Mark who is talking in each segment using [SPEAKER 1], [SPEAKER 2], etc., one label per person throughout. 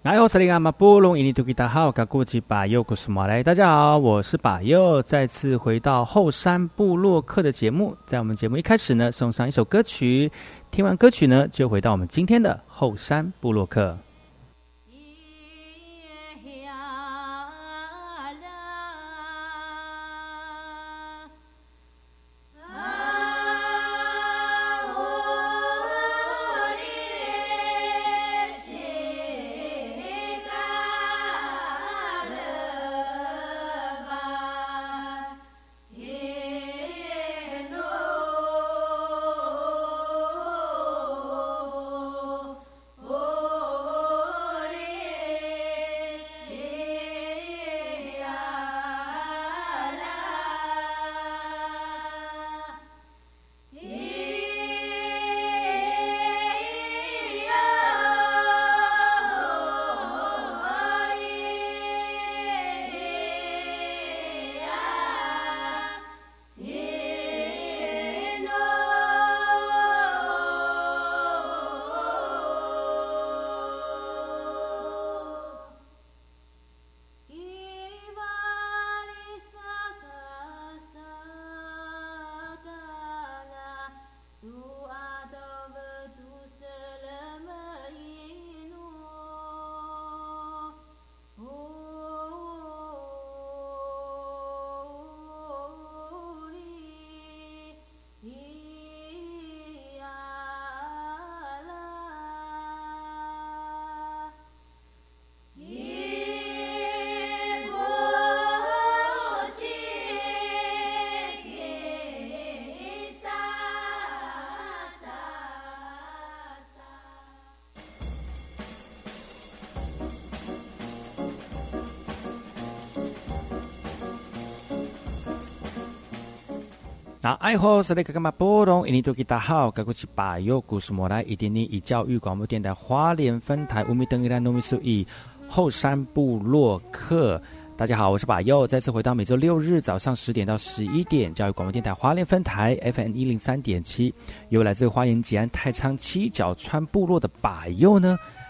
[SPEAKER 1] 大家好，我是巴尤，再次回到后山部落客的节目。在我们节目一开始呢，送上一首歌曲，听完歌曲呢，就回到我们今天的后山部落客。那爱好是那个干嘛波动？印尼多吉大好，该过去把右故事莫来一点点以教育广播电台花莲分台乌米登伊兰农米苏以后山部落客。大家好，我是把右，再次回到每周六日早上十点到十一点教育广播电台花莲分台 FM 一零三点七，由来自花莲吉安太仓七角川部落的把右呢。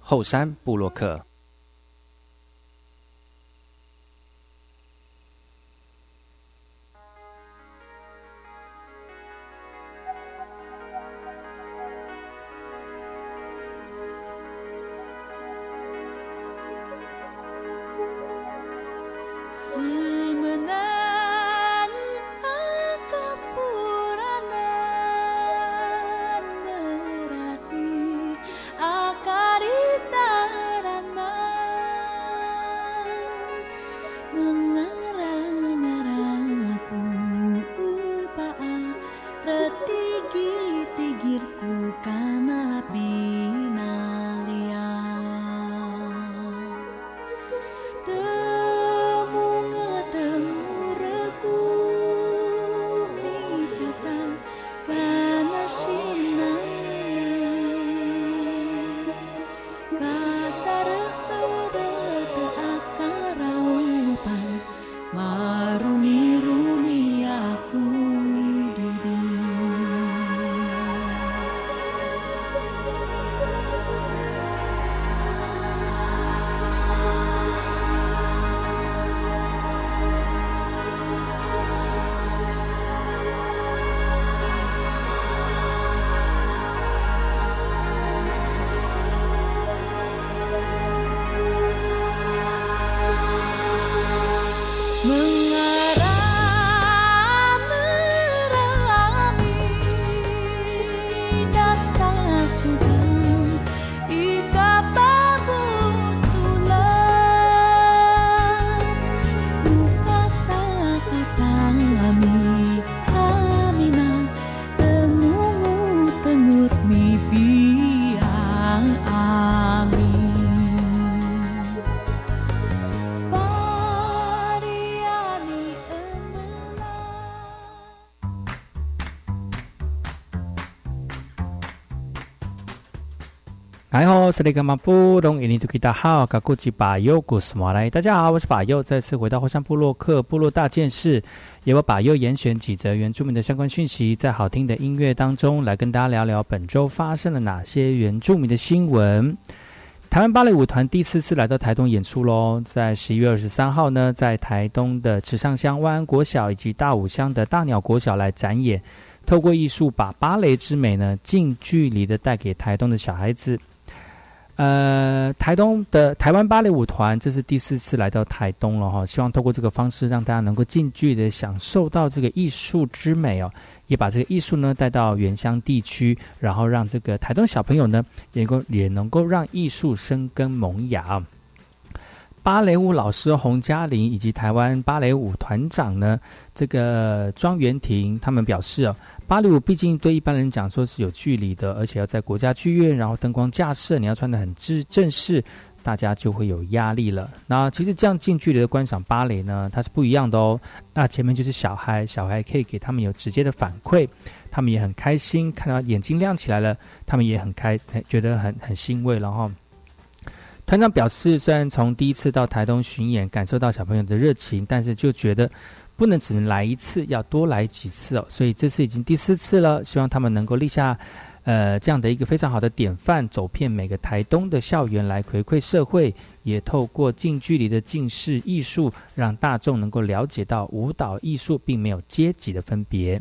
[SPEAKER 1] 后山布洛克。你好，是那个马布隆，印尼土著大号，噶古吉巴尤古斯马来。大家好，我是巴尤，再次回到火山部落克部落大件事，由我巴尤严选几则原住民的相关讯息，在好听的音乐当中来跟大家聊聊本周发生了哪些原住民的新闻。台湾芭蕾舞团第四次来到台东演出喽，在十一月二十三号呢，在台东的池上乡万安国小以及大武乡的大鸟国小来展演，透过艺术把芭蕾之美呢近距离的带给台东的小孩子。呃，台东的台湾芭蕾舞团这是第四次来到台东了哈，希望透过这个方式让大家能够近距离的享受到这个艺术之美哦，也把这个艺术呢带到原乡地区，然后让这个台东小朋友呢也能够也能够让艺术生根萌芽。芭蕾舞老师洪嘉玲以及台湾芭蕾舞团长呢，这个庄元婷他们表示哦。芭蕾舞毕竟对一般人讲说是有距离的，而且要在国家剧院，然后灯光架设，你要穿的很正正式，大家就会有压力了。那其实这样近距离的观赏芭蕾呢，它是不一样的哦。那前面就是小孩，小孩可以给他们有直接的反馈，他们也很开心，看到眼睛亮起来了，他们也很开，觉得很很欣慰然后。团长表示，虽然从第一次到台东巡演感受到小朋友的热情，但是就觉得。不能只能来一次，要多来几次哦。所以这次已经第四次了，希望他们能够立下，呃，这样的一个非常好的典范，走遍每个台东的校园来回馈社会，也透过近距离的近视艺术，让大众能够了解到舞蹈艺术并没有阶级的分别。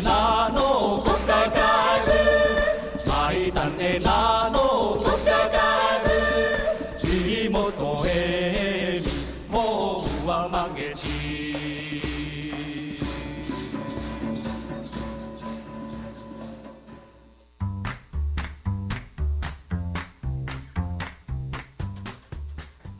[SPEAKER 1] not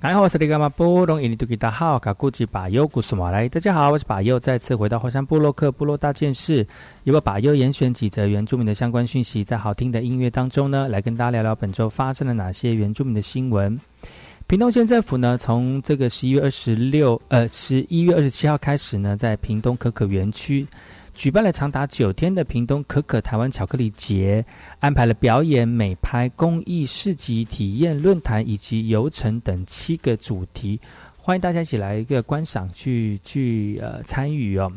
[SPEAKER 1] 你好，我是那个马布隆，印尼多吉达好，卡古吉巴尤古苏马来。大家好，我是巴尤，再次回到火山部落克部落大件事，由我巴尤严选几则原住民的相关讯息，在好听的音乐当中呢，来跟大家聊聊本周发生了哪些原住民的新闻。屏东县政府呢，从这个十一月二十六，呃，十一月二十七号开始呢，在屏东可可园区。举办了长达九天的屏东可可台湾巧克力节，安排了表演、美拍、公益市集、体验论坛以及游程等七个主题，欢迎大家一起来一个观赏，去去呃参与哦。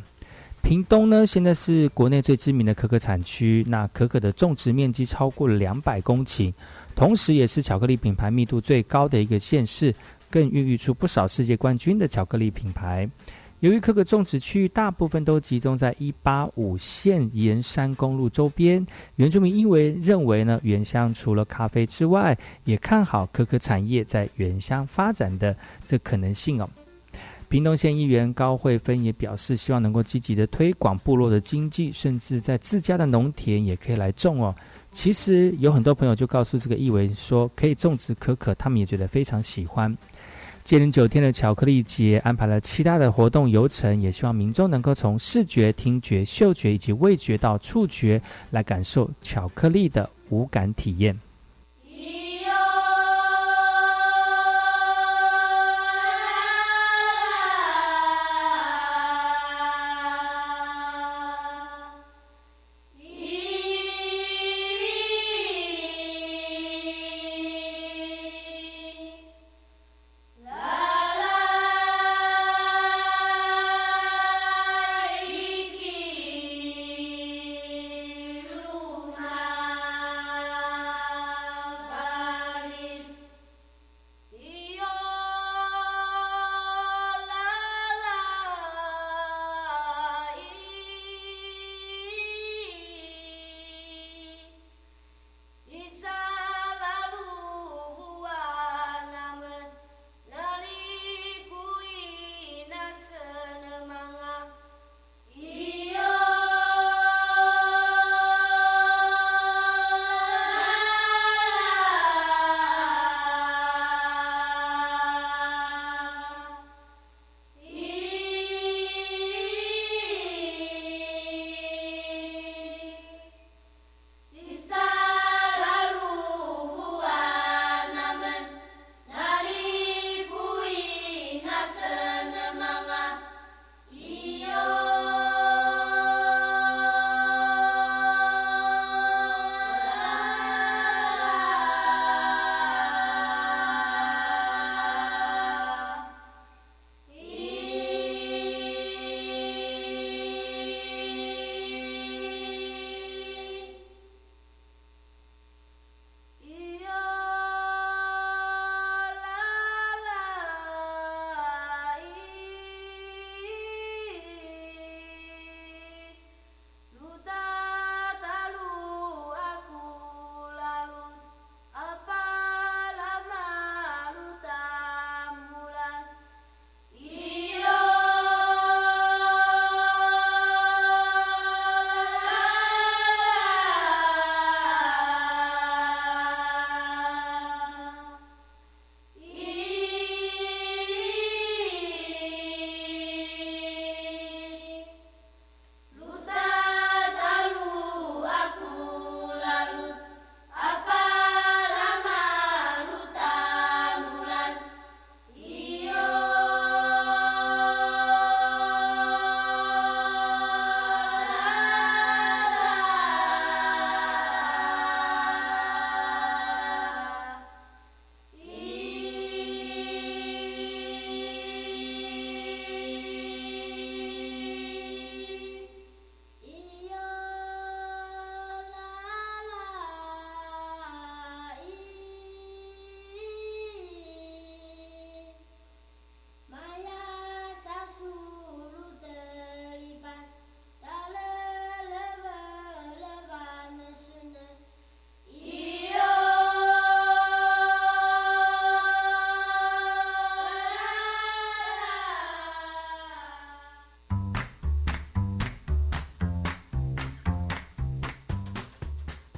[SPEAKER 1] 屏东呢，现在是国内最知名的可可产区，那可可的种植面积超过了两百公顷，同时也是巧克力品牌密度最高的一个县市，更孕育出不少世界冠军的巧克力品牌。由于可可种植区域大部分都集中在一八五线沿山公路周边，原住民因为认为呢，原乡除了咖啡之外，也看好可可产业在原乡发展的这可能性哦。屏东县议员高慧芬也表示，希望能够积极的推广部落的经济，甚至在自家的农田也可以来种哦。其实有很多朋友就告诉这个议员说，可以种植可可，他们也觉得非常喜欢。接连九天的巧克力节安排了七大的活动游程，也希望民众能够从视觉、听觉、嗅觉以及味觉到触觉来感受巧克力的无感体验。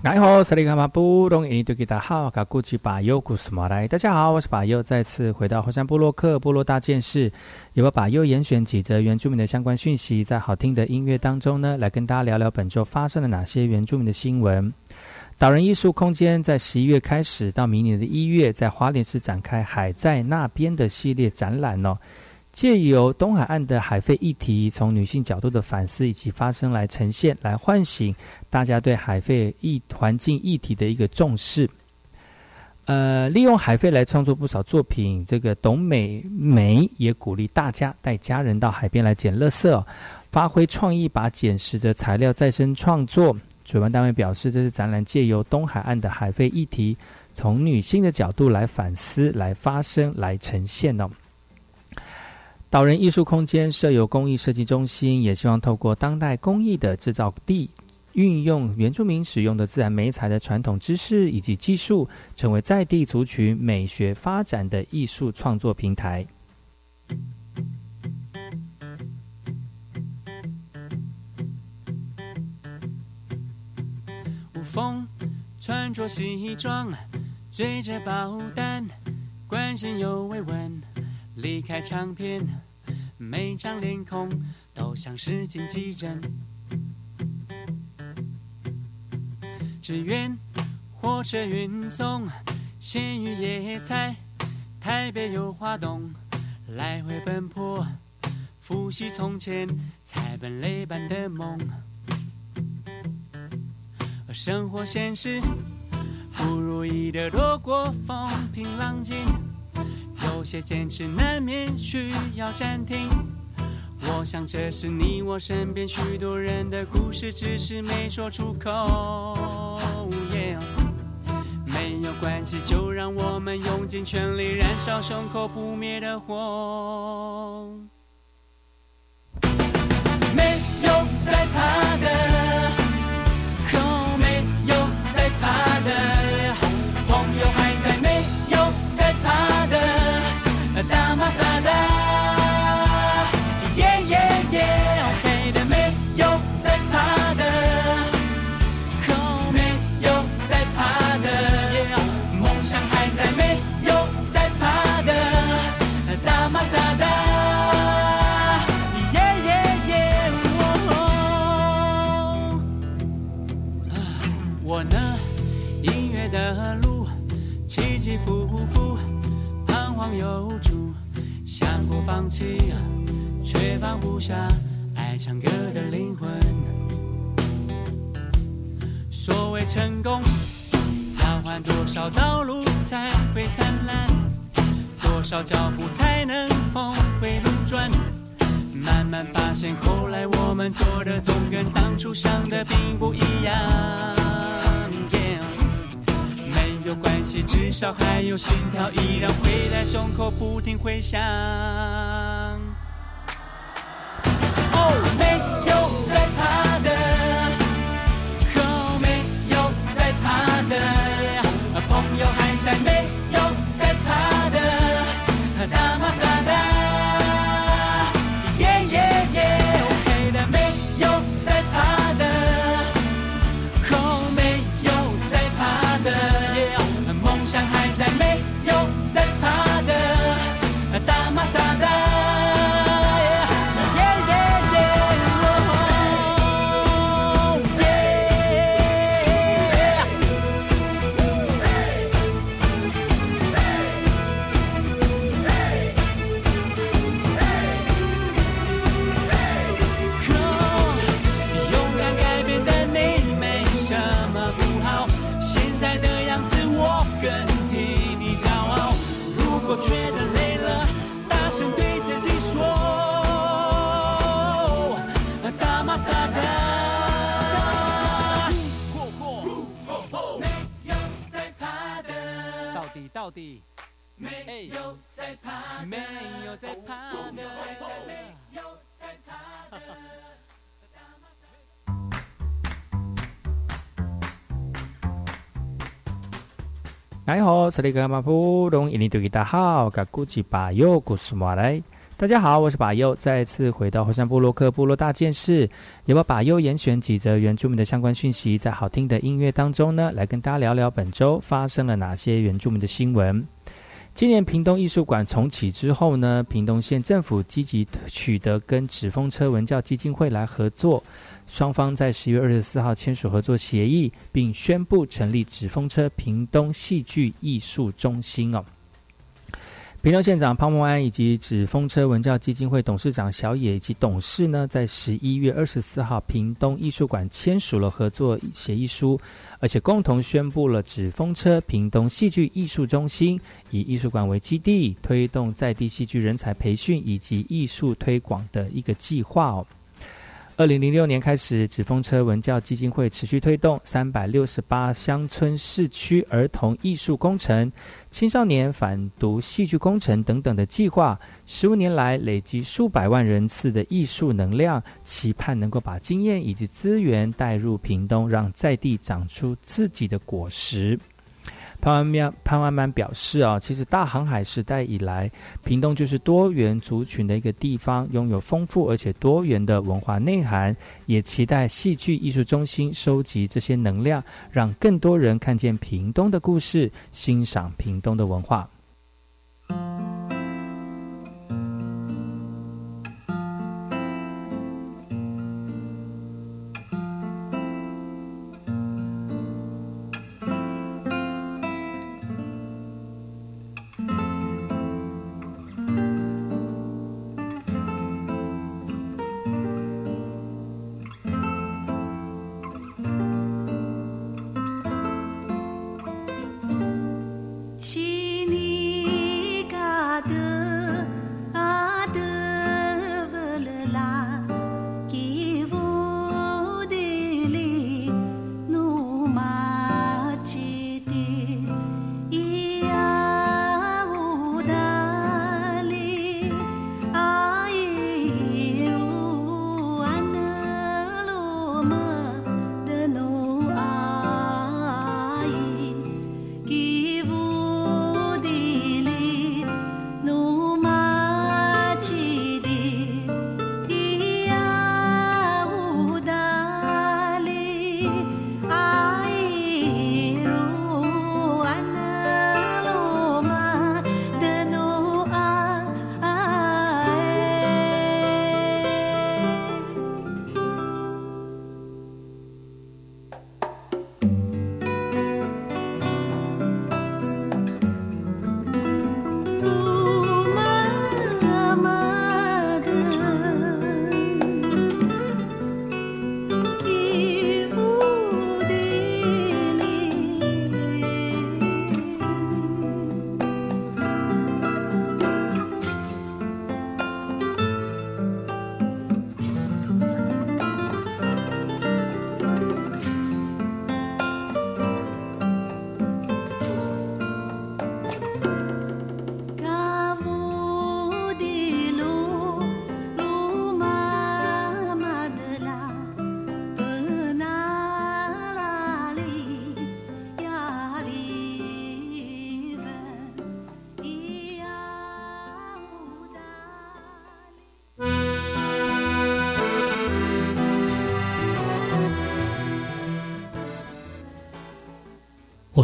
[SPEAKER 1] 大家好，我是巴尤，再次回到火山部落克部落大件事，由我巴尤严选几则原住民的相关讯息，在好听的音乐当中呢，来跟大家聊聊本周发生了哪些原住民的新闻。岛人艺术空间在十一月开始到明年的一月，在花莲市展开海在那边的系列展览哦。借由东海岸的海废议题，从女性角度的反思以及发声来呈现，来唤醒大家对海废议环境议题的一个重视。呃，利用海废来创作不少作品。这个董美梅也鼓励大家带家人到海边来捡垃圾，发挥创意，把捡拾的材料再生创作。主办单位表示，这次展览借由东海岸的海废议题，从女性的角度来反思、来发声、来呈现哦。岛人艺术空间设有工艺设计中心，也希望透过当代工艺的制造地，运用原住民使用的自然美材的传统知识以及技术，成为在地族群美学发展的艺术创作平台。
[SPEAKER 2] 无风穿着西装，追着保单，关心又慰问。离开唱片，每张脸孔都像是经纪人。支援火车运送鲜鱼野菜，台北有花东，来回奔波，复习从前踩本累般的梦。生活现实不如意的多过风平浪静。有些坚持难免需要暂停，我想这是你我身边许多人的故事，只是没说出口。没有关系，就让我们用尽全力燃烧胸口不灭的火。没有在怕的，有主，想过放弃，却放不下爱唱歌的灵魂。所谓成功，要换多少道路才会灿烂？多少脚步才能峰回路转？慢慢发现，后来我们做的总跟当初想的并不一样。有关系，至少还有心跳，依然会在胸口不停回响。
[SPEAKER 1] 你好，这里是马布隆，印尼多吉达好，噶古吉巴尤古苏马来。大家好，我是巴优，再次回到火山部落克部落大件事，也把把优严选几则原住民的相关讯息，在好听的音乐当中呢，来跟大家聊聊本周发生了哪些原住民的新闻。今年屏东艺术馆重启之后呢，屏东县政府积极取得跟纸风车文教基金会来合作，双方在十月二十四号签署合作协议，并宣布成立纸风车屏东戏剧艺术中心哦。屏东县长潘孟安以及纸风车文教基金会董事长小野以及董事呢，在十一月二十四号屏东艺术馆签署了合作协议书，而且共同宣布了纸风车屏东戏剧艺术中心以艺术馆为基地，推动在地戏剧人才培训以及艺术推广的一个计划哦。二零零六年开始，纸风车文教基金会持续推动三百六十八乡村市区儿童艺术工程、青少年反毒戏剧工程等等的计划，十五年来累积数百万人次的艺术能量，期盼能够把经验以及资源带入屏东，让在地长出自己的果实。潘万苗潘万曼表示啊，其实大航海时代以来，屏东就是多元族群的一个地方，拥有丰富而且多元的文化内涵。也期待戏剧艺术中心收集这些能量，让更多人看见屏东的故事，欣赏屏东的文化。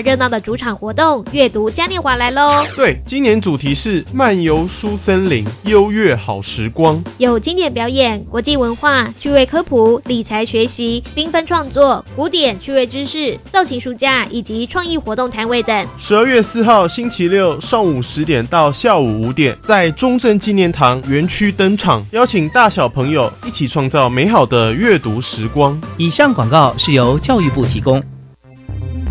[SPEAKER 3] 热闹的主场活动——阅读嘉年华来喽！
[SPEAKER 4] 对，今年主题是漫游书森林，优越好时光。
[SPEAKER 3] 有经典表演、国际文化、趣味科普、理财学习、缤纷创作、古典趣味知识、造型书架以及创意活动摊位等。
[SPEAKER 4] 十二月四号星期六上午十点到下午五点，在中正纪念堂园区登场，邀请大小朋友一起创造美好的阅读时光。
[SPEAKER 5] 以上广告是由教育部提供。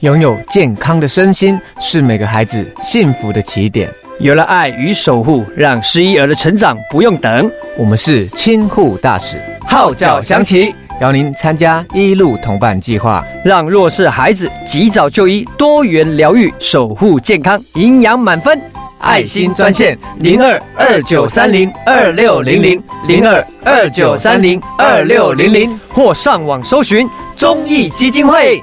[SPEAKER 6] 拥有健康的身心是每个孩子幸福的起点。
[SPEAKER 7] 有了爱与守护，让失依儿的成长不用等。
[SPEAKER 6] 我们是亲护大使，
[SPEAKER 7] 号角响起，
[SPEAKER 6] 邀您参加一路同伴计划，
[SPEAKER 7] 让弱势孩子及早就医，多元疗愈，守护健康，营养满分。
[SPEAKER 6] 爱心专线零二二九三零二六零零零二二九三零二六零零，
[SPEAKER 7] 或上网搜寻中义基金会。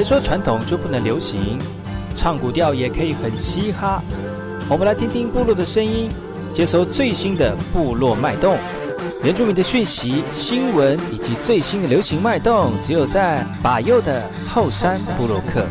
[SPEAKER 2] 别说传统就不能流行？唱古调也可以很嘻哈。我们来听听部落的声音，接收最新的部落脉动、原住民的讯息、新闻以及最新的流行脉动，只有在把右的后山部落克。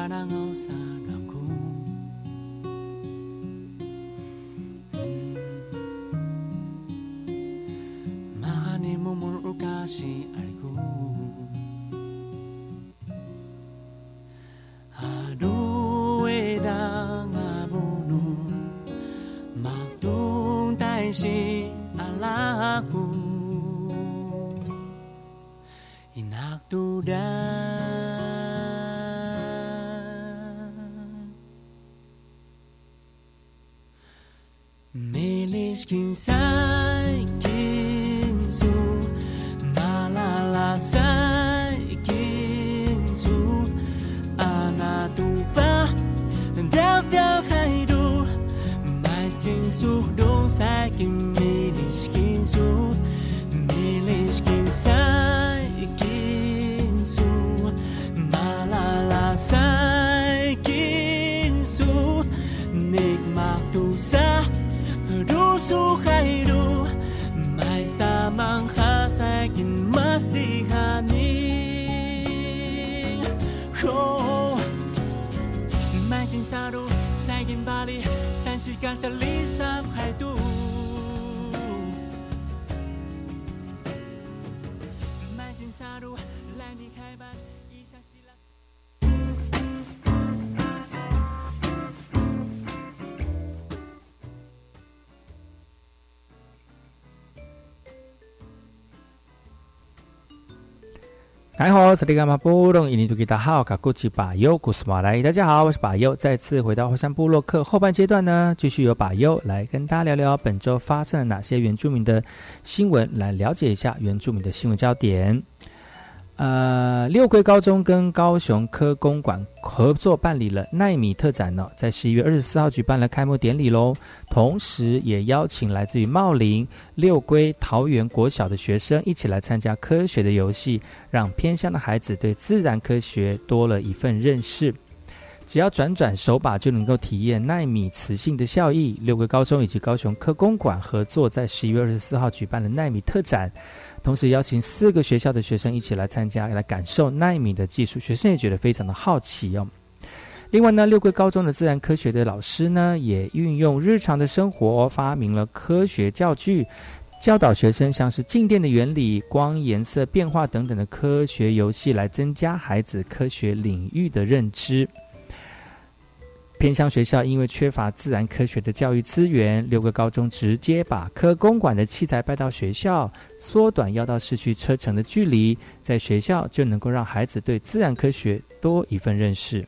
[SPEAKER 2] 사랑하 好，这里是马布隆，印尼土著大号卡古奇巴尤古斯马来。大家好，我是巴尤，再次回到火山部落克后半阶段呢，继续由巴尤来跟大家聊聊本周发生了哪些原住民的新闻，来了解一下原住民的新闻焦点。
[SPEAKER 1] 呃，六桂高中跟高雄科工馆合作办理了奈米特展呢，在十一月二十四号举办了开幕典礼喽。同时，也邀请来自于茂林、六桂、桃园国小的学生一起来参加科学的游戏，让偏乡的孩子对自然科学多了一份认识。只要转转手把，就能够体验纳米磁性的效益。六个高中以及高雄科工馆合作，在十一月二十四号举办了纳米特展，同时邀请四个学校的学生一起来参加，来感受纳米的技术。学生也觉得非常的好奇哦。另外呢，六个高中的自然科学的老师呢，也运用日常的生活，发明了科学教具，教导学生像是静电的原理、光颜色变化等等的科学游戏，来增加孩子科学领域的认知。偏乡学校因为缺乏自然科学的教育资源，六个高中直接把科公馆的器材搬到学校，缩短要到市区车程的距离，在学校就能够让孩子对自然科学多一份认识。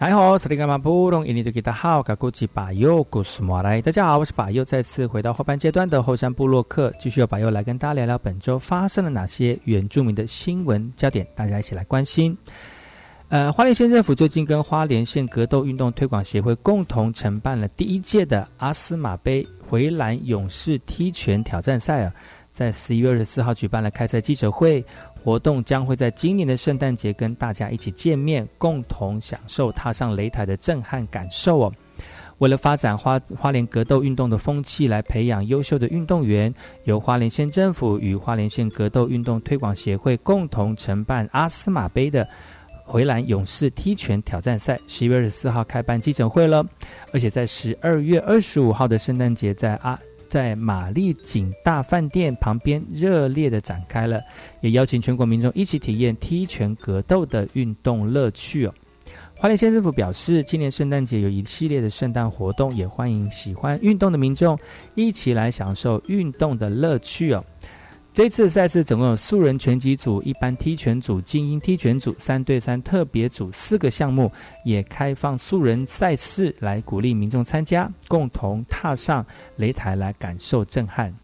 [SPEAKER 1] 你好，斯里甘马布隆，印尼多吉达好，嘎古吉巴尤古斯莫来。大家好，我是巴尤，再次回到后半阶段的后山部落客，继续由巴尤来跟大家聊聊本周发生了哪些原住民的新闻焦点，大家一起来关心。呃，花莲县政府最近跟花莲县格斗运动推广协会共同承办了第一届的阿斯马杯回蓝勇士踢拳挑战赛啊，在十一月二十四号举办了开赛记者会。活动将会在今年的圣诞节跟大家一起见面，共同享受踏上擂台的震撼感受哦。为了发展花花莲格斗运动的风气，来培养优秀的运动员，由花莲县政府与花莲县格斗运动推广协会共同承办阿斯马杯的回蓝勇士踢拳挑战赛，十一月二十四号开办记者会了，而且在十二月二十五号的圣诞节，在阿。在玛丽景大饭店旁边热烈的展开了，也邀请全国民众一起体验踢拳格斗的运动乐趣哦。花莲县政府表示，今年圣诞节有一系列的圣诞活动，也欢迎喜欢运动的民众一起来享受运动的乐趣哦。这次赛事总共有素人拳击组、一般踢拳组、精英踢拳组、三对三特别组四个项目，也开放素人赛事来鼓励民众参加，共同踏上擂台来感受震撼。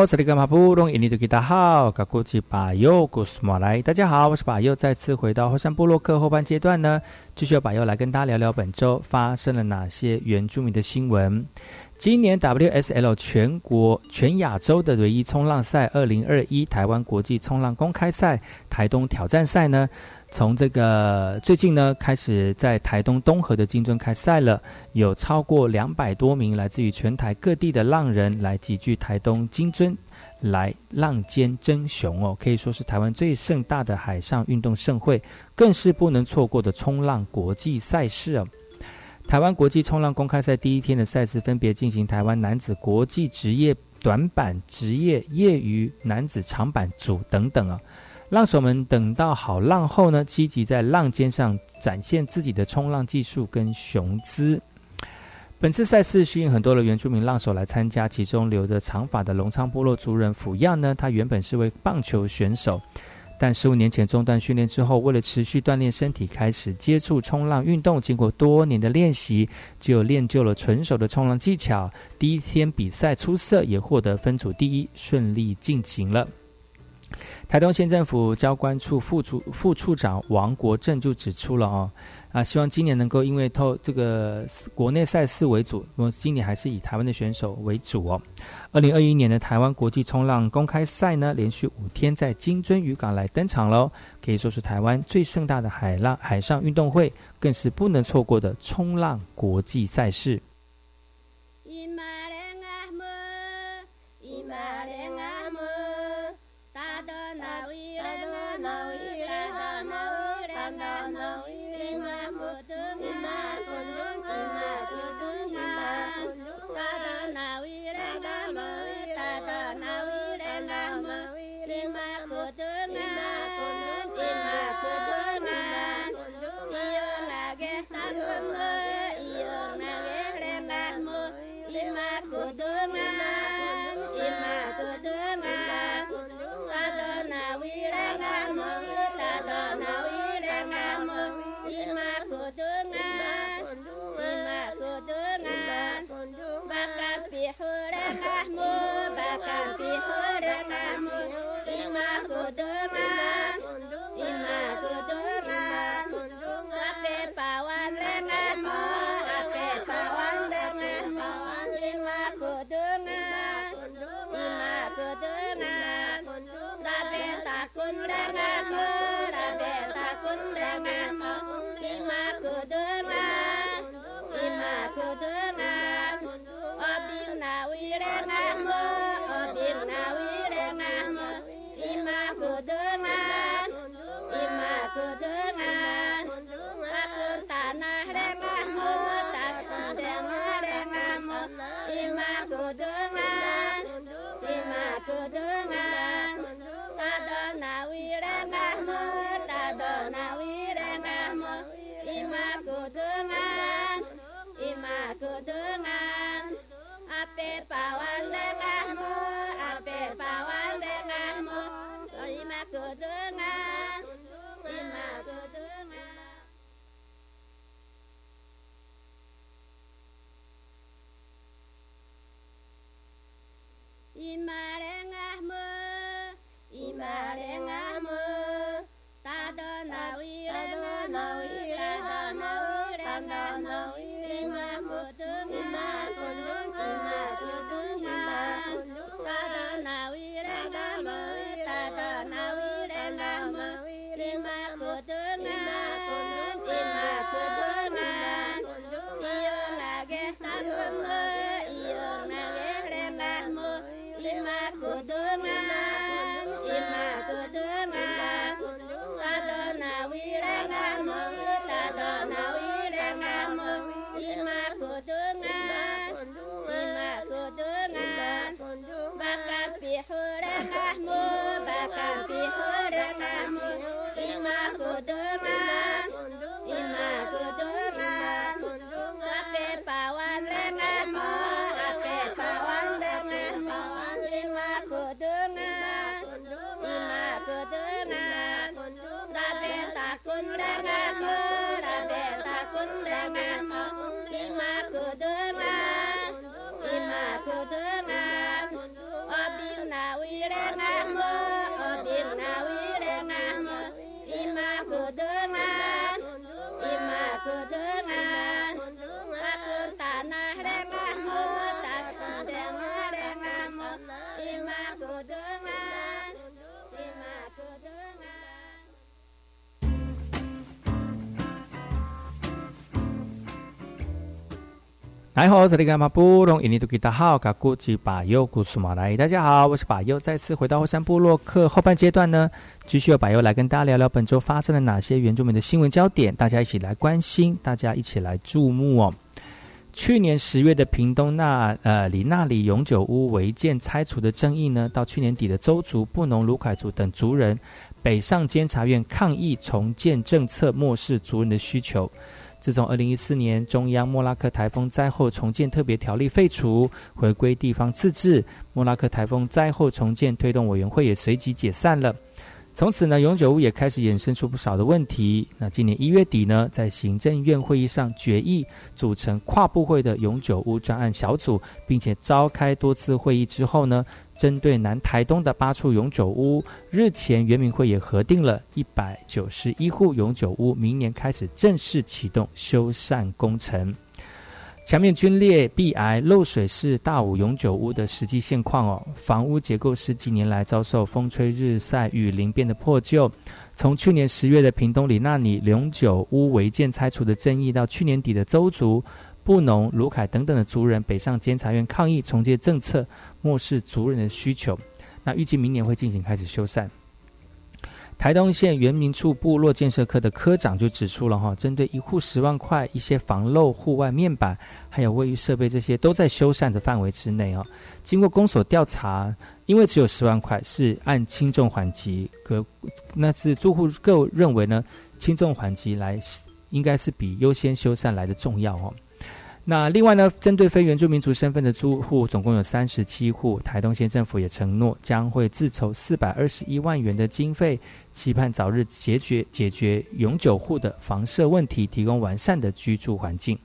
[SPEAKER 1] 你好，这里是马布隆，印尼多吉达好，噶古吉巴尤古斯马来。大家好，我是巴尤，再次回到后山部落克后半阶段呢，继续由巴尤来跟大家聊聊本周发生了哪些原住民的新闻。今年 WSL 全国全亚洲的唯一冲浪赛二零二一台湾国际冲浪公开赛台东挑战赛呢？从这个最近呢，开始在台东东河的金樽开赛了，有超过两百多名来自于全台各地的浪人来集聚台东金樽，来浪尖争雄哦，可以说是台湾最盛大的海上运动盛会，更是不能错过的冲浪国际赛事哦。
[SPEAKER 8] 台湾国际冲浪公开赛第一天的赛事分别进行台湾男子国际职业短板、职业业余男子长板组等等啊。浪手们等到好浪后呢，积极在浪尖上展现自己的冲浪技术跟雄姿。本次赛事吸引很多的原住民浪手来参加，其中留着长发的隆昌部落族人抚亚呢，他原本是位棒球选手。但十五年前中断训练之后，为了持续锻炼身体，开始接触冲浪运动。经过多年的练习，就练就了纯熟的冲浪技巧。第一天比赛出色，也获得分组第一，顺利进行了。台东县政府交关处副处副处长王国正就指出了哦，啊，希望今年能够因为透这个国内赛事为主，那么今年还是以台湾的选手为主哦。二零二一年的台湾国际冲浪公开赛呢，连续五天在金樽渔港来登场喽，可以说是台湾最盛大的海浪海上运动会，更是不能错过的冲浪国际赛事。
[SPEAKER 1] 来好，这里干嘛不懂？印尼都给大好，嘎古吉巴尤古苏马来。大家好，我是巴尤，再次回到后山部落客后半阶段呢，继续由巴尤来跟大家聊聊本周发生了哪些原住民的新闻焦点，大家一起来关心，大家一起来注目哦。去年十月的屏东那呃里那里永久屋违建拆除的争议呢，到去年底的周族、布农、卢凯族等族人北上监察院抗议重建政策，漠视族人的需求。自从二零一四年中央莫拉克台风灾后重建特别条例废除，回归地方自治，莫拉克台风灾后重建推动委员会也随即解散了。从此呢，永久屋也开始衍生出不少的问题。那今年一月底呢，在行政院会议上决议组成跨部会的永久屋专案小组，并且召开多次会议之后呢，针对南台东的八处永久屋，日前原民会也核定了一百九十一户永久屋，明年开始正式启动修缮工程。墙面龟裂、壁癌、漏水是大武永久屋的实际现况哦。房屋结构十几年来遭受风吹日晒、雨淋变得破旧。从去年十月的屏东里那里永久屋违建拆除的争议，到去年底的周族、布农、卢凯等等的族人北上监察院抗议重建政策，漠视族人的需求。那预计明年会进行开始修缮。台东县原民处部落建设科的科长就指出了哈，针对一户十万块，一些防漏户外面板，还有卫浴设备这些都在修缮的范围之内哦。经过公所调查，因为只有十万块，是按轻重缓急，可那是住户各认为呢，轻重缓急来应该是比优先修缮来的重要哦。那另外呢，针对非原住民族身份的租户，总共有三十七户。台东县政府也承诺将会自筹四百二十一万元的经费，期盼早日解决解决永久户的房舍问题，提供完善的居住环境。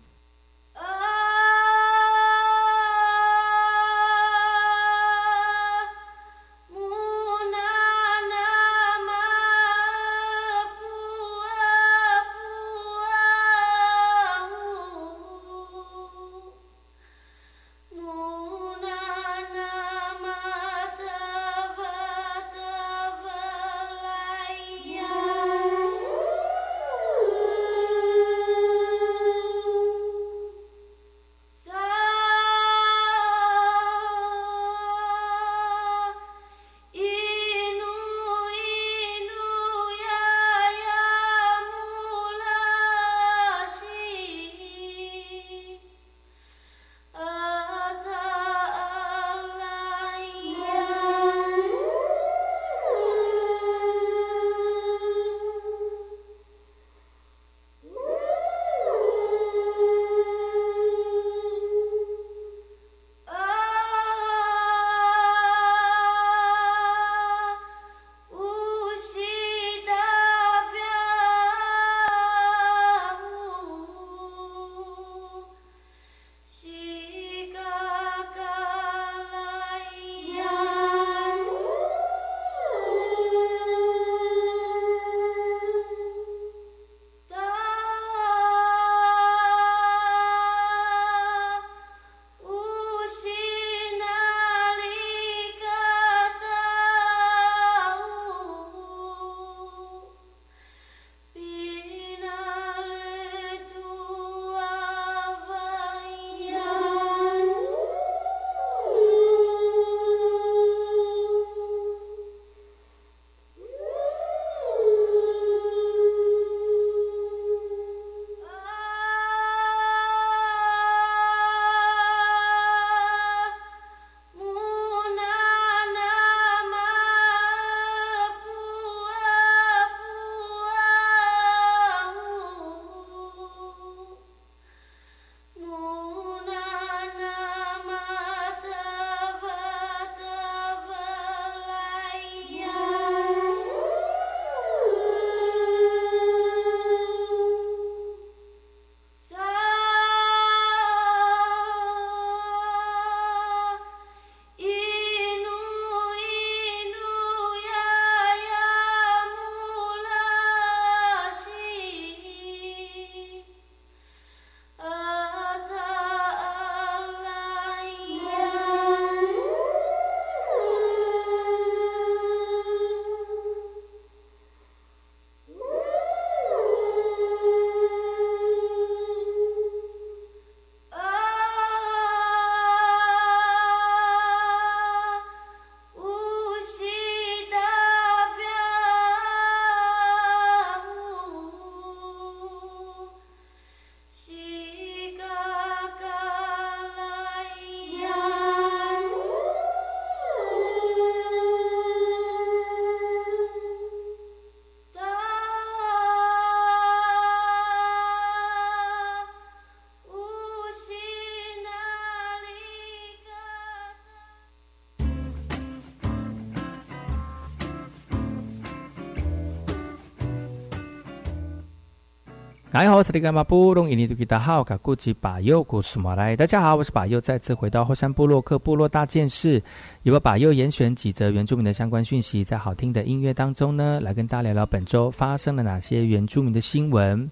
[SPEAKER 1] 大家好，我是马布隆印尼土大号卡古吉巴佑古苏马来。大家好，我是巴佑，再次回到后山部落克部落大件事，由我巴佑严选几则原住民的相关讯息，在好听的音乐当中呢，来跟大家聊聊本周发生了哪些原住民的新闻。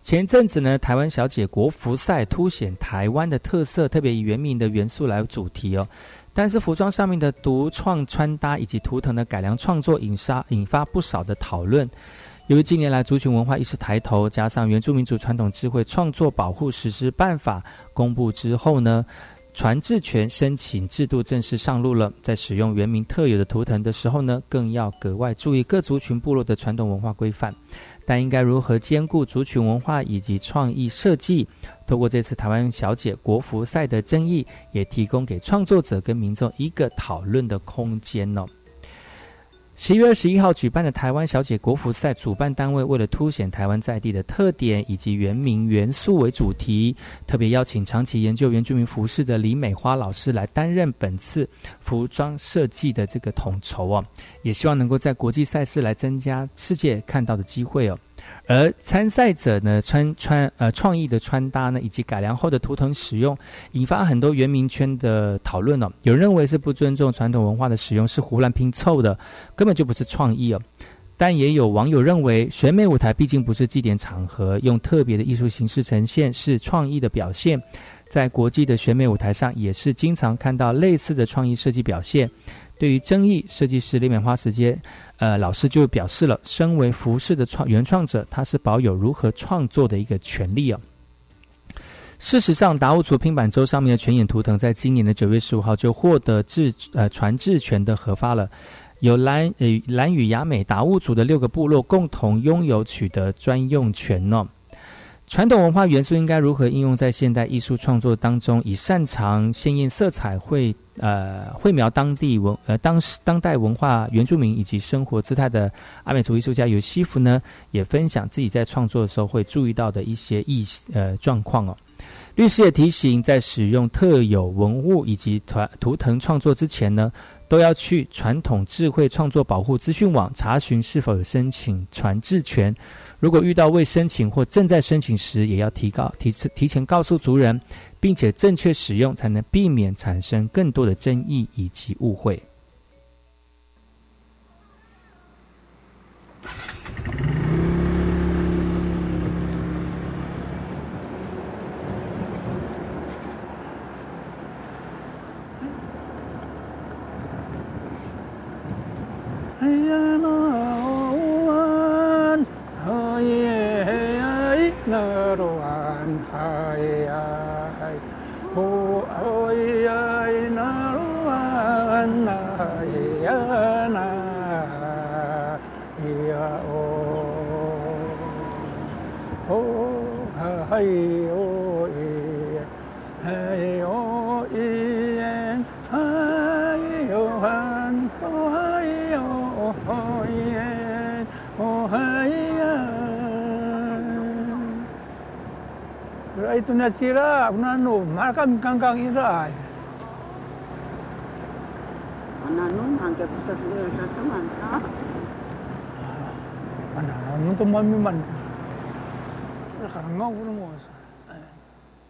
[SPEAKER 1] 前阵子呢，台湾小姐国服赛凸显台湾的特色，特别以原民的元素来主题哦。但是服装上面的独创穿搭以及图腾的改良创作，引发引发不少的讨论。由于近年来族群文化意识抬头，加上原住民族传统智慧创作保护实施办法公布之后呢，传智权申请制度正式上路了。在使用原民特有的图腾的时候呢，更要格外注意各族群部落的传统文化规范。但应该如何兼顾族群文化以及创意设计？透过这次台湾小姐国服赛的争议，也提供给创作者跟民众一个讨论的空间呢。十一月二十一号举办的台湾小姐国服赛，主办单位为了凸显台湾在地的特点以及原名元素为主题，特别邀请长期研究原住民服饰的李美花老师来担任本次服装设计的这个统筹哦，也希望能够在国际赛事来增加世界看到的机会哦。而参赛者呢，穿穿呃创意的穿搭呢，以及改良后的图腾使用，引发很多原民圈的讨论哦。有认为是不尊重传统文化的使用，是胡乱拼凑的，根本就不是创意哦。但也有网友认为，选美舞台毕竟不是祭典场合，用特别的艺术形式呈现是创意的表现。在国际的选美舞台上，也是经常看到类似的创意设计表现。对于争议，设计师李美花时间，呃，老师就表示了，身为服饰的创原创者，他是保有如何创作的一个权利哦。事实上，达悟族拼板舟上面的全眼图腾，在今年的九月十五号就获得制呃传制权的核发了，有蓝呃蓝与雅美达悟族的六个部落共同拥有取得专用权呢。传统文化元素应该如何应用在现代艺术创作当中？以擅长鲜艳色彩绘呃绘描当地文呃当当代文化原住民以及生活姿态的阿美族艺术家尤西弗呢，也分享自己在创作的时候会注意到的一些意呃状况哦。律师也提醒，在使用特有文物以及团图腾创作之前呢，都要去传统智慧创作保护资讯网查询是否有申请传智权。如果遇到未申请或正在申请时，也要提告提提前告诉族人，并且正确使用，才能避免产生更多的争议以及误会。哎呀
[SPEAKER 9] roan hai ai ho oi ai na roan ai na ia o. Ho hai itu nak sirap, nak nu, makan kangkang ira
[SPEAKER 10] Mana angkat pusat dia satu teman,
[SPEAKER 9] ha? ah, Mana nu, tu mami mana. nak ngau pun mahu.